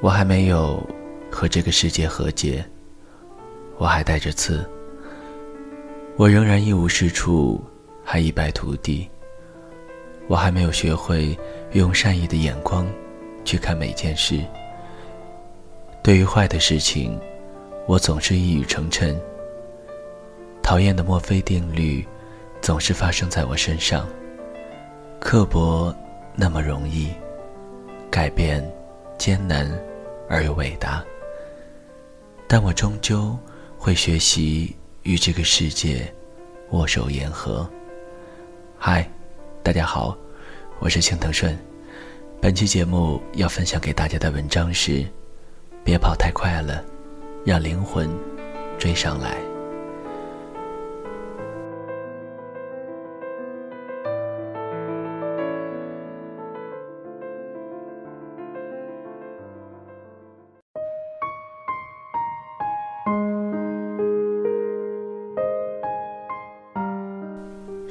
我还没有和这个世界和解，我还带着刺，我仍然一无是处，还一败涂地。我还没有学会用善意的眼光去看每件事。对于坏的事情，我总是一语成谶。讨厌的墨菲定律总是发生在我身上。刻薄那么容易，改变艰难而又伟大。但我终究会学习与这个世界握手言和。嗨，大家好，我是青藤顺。本期节目要分享给大家的文章是：别跑太快了，让灵魂追上来。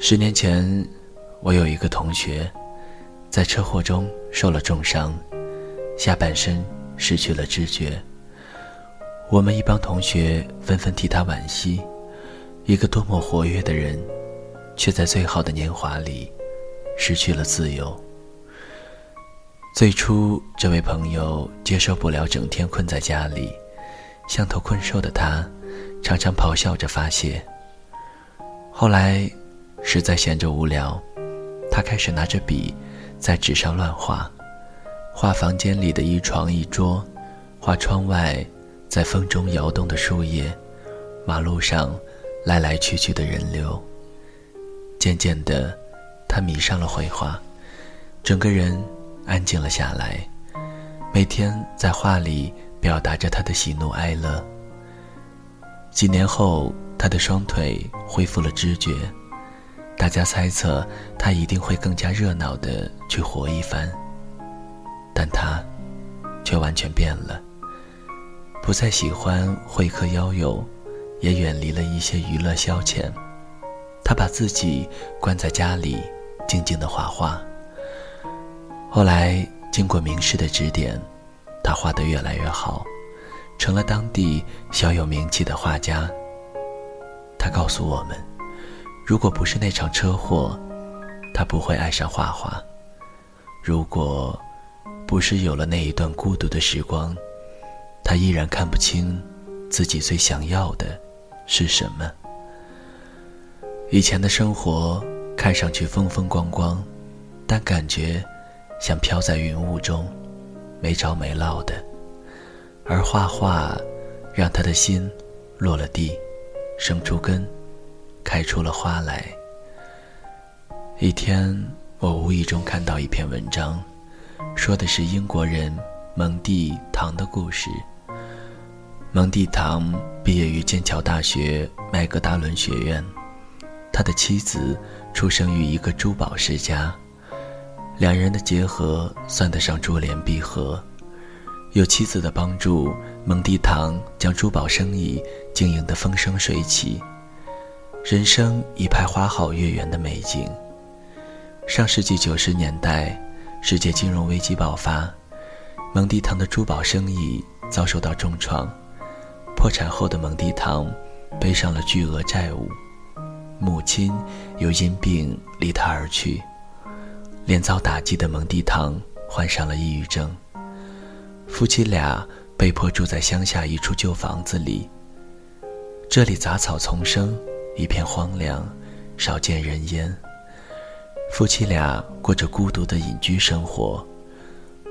十年前，我有一个同学，在车祸中受了重伤，下半身失去了知觉。我们一帮同学纷纷替他惋惜，一个多么活跃的人，却在最好的年华里失去了自由。最初，这位朋友接受不了整天困在家里，像头困兽的他，常常咆哮着发泄。后来。实在闲着无聊，他开始拿着笔，在纸上乱画，画房间里的一床一桌，画窗外在风中摇动的树叶，马路上来来去去的人流。渐渐的，他迷上了绘画，整个人安静了下来，每天在画里表达着他的喜怒哀乐。几年后，他的双腿恢复了知觉。大家猜测他一定会更加热闹的去活一番，但他却完全变了，不再喜欢会客邀友，也远离了一些娱乐消遣。他把自己关在家里，静静的画画。后来经过名师的指点，他画得越来越好，成了当地小有名气的画家。他告诉我们。如果不是那场车祸，他不会爱上画画；如果不是有了那一段孤独的时光，他依然看不清自己最想要的是什么。以前的生活看上去风风光光，但感觉像飘在云雾中，没着没落的。而画画，让他的心落了地，生出根。开出了花来。一天，我无意中看到一篇文章，说的是英国人蒙蒂唐的故事。蒙蒂唐毕业于剑桥大学麦格达伦学院，他的妻子出生于一个珠宝世家，两人的结合算得上珠联璧合。有妻子的帮助，蒙蒂唐将珠宝生意经营得风生水起。人生一派花好月圆的美景。上世纪九十年代，世界金融危机爆发，蒙蒂唐的珠宝生意遭受到重创。破产后的蒙蒂唐背上了巨额债务，母亲又因病离他而去，连遭打击的蒙蒂唐患上了抑郁症。夫妻俩被迫住在乡下一处旧房子里，这里杂草丛生。一片荒凉，少见人烟。夫妻俩过着孤独的隐居生活。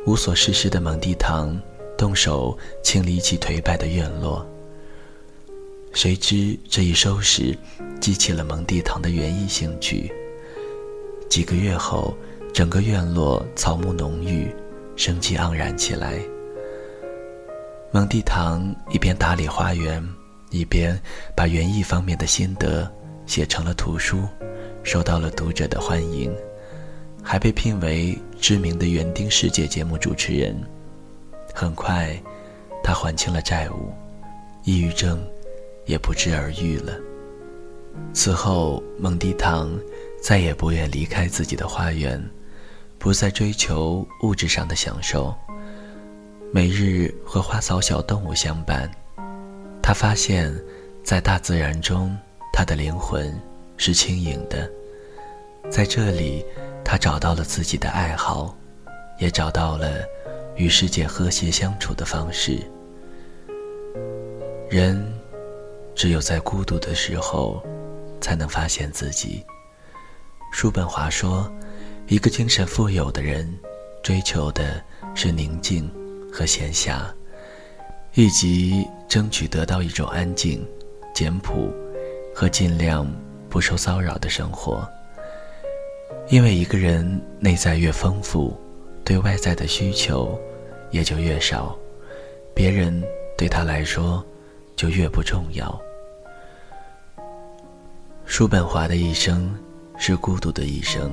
无所事事的蒙蒂唐动手清理起颓败的院落。谁知这一收拾，激起了蒙蒂唐的园艺兴趣。几个月后，整个院落草木浓郁，生机盎然起来。蒙蒂唐一边打理花园。一边把园艺方面的心得写成了图书，受到了读者的欢迎，还被聘为知名的园丁世界节目主持人。很快，他还清了债务，抑郁症也不治而愈了。此后，蒙蒂唐再也不愿离开自己的花园，不再追求物质上的享受。每日和花草小动物相伴，他发现，在大自然中，他的灵魂是轻盈的。在这里，他找到了自己的爱好，也找到了与世界和谐相处的方式。人只有在孤独的时候，才能发现自己。叔本华说：“一个精神富有的人，追求的是宁静和闲暇，以及争取得到一种安静、简朴和尽量不受骚扰的生活。因为一个人内在越丰富，对外在的需求也就越少，别人对他来说就越不重要。”叔本华的一生。是孤独的一生，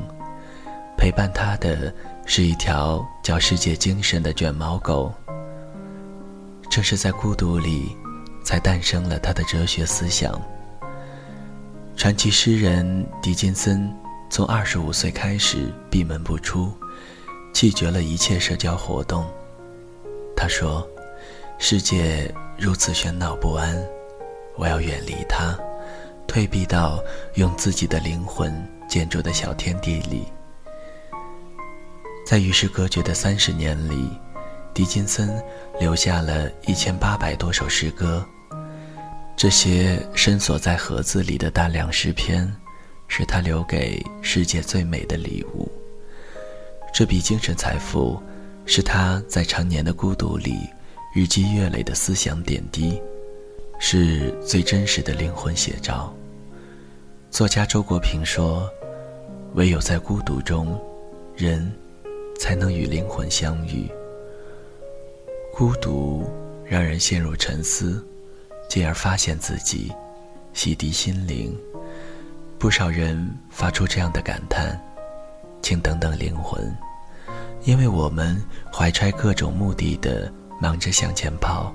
陪伴他的是一条叫世界精神的卷毛狗。正是在孤独里，才诞生了他的哲学思想。传奇诗人狄金森从二十五岁开始闭门不出，拒绝了一切社交活动。他说：“世界如此喧闹不安，我要远离它，退避到用自己的灵魂。”建筑的小天地里，在与世隔绝的三十年里，狄金森留下了一千八百多首诗歌。这些深锁在盒子里的大量诗篇，是他留给世界最美的礼物。这笔精神财富，是他在常年的孤独里日积月累的思想点滴，是最真实的灵魂写照。作家周国平说：“唯有在孤独中，人才能与灵魂相遇。孤独让人陷入沉思，进而发现自己，洗涤心灵。不少人发出这样的感叹：请等等灵魂，因为我们怀揣各种目的的忙着向前跑，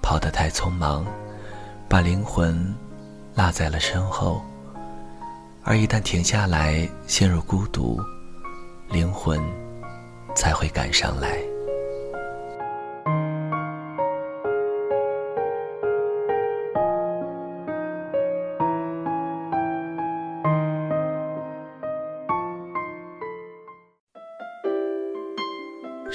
跑得太匆忙，把灵魂落在了身后。”而一旦停下来，陷入孤独，灵魂才会赶上来。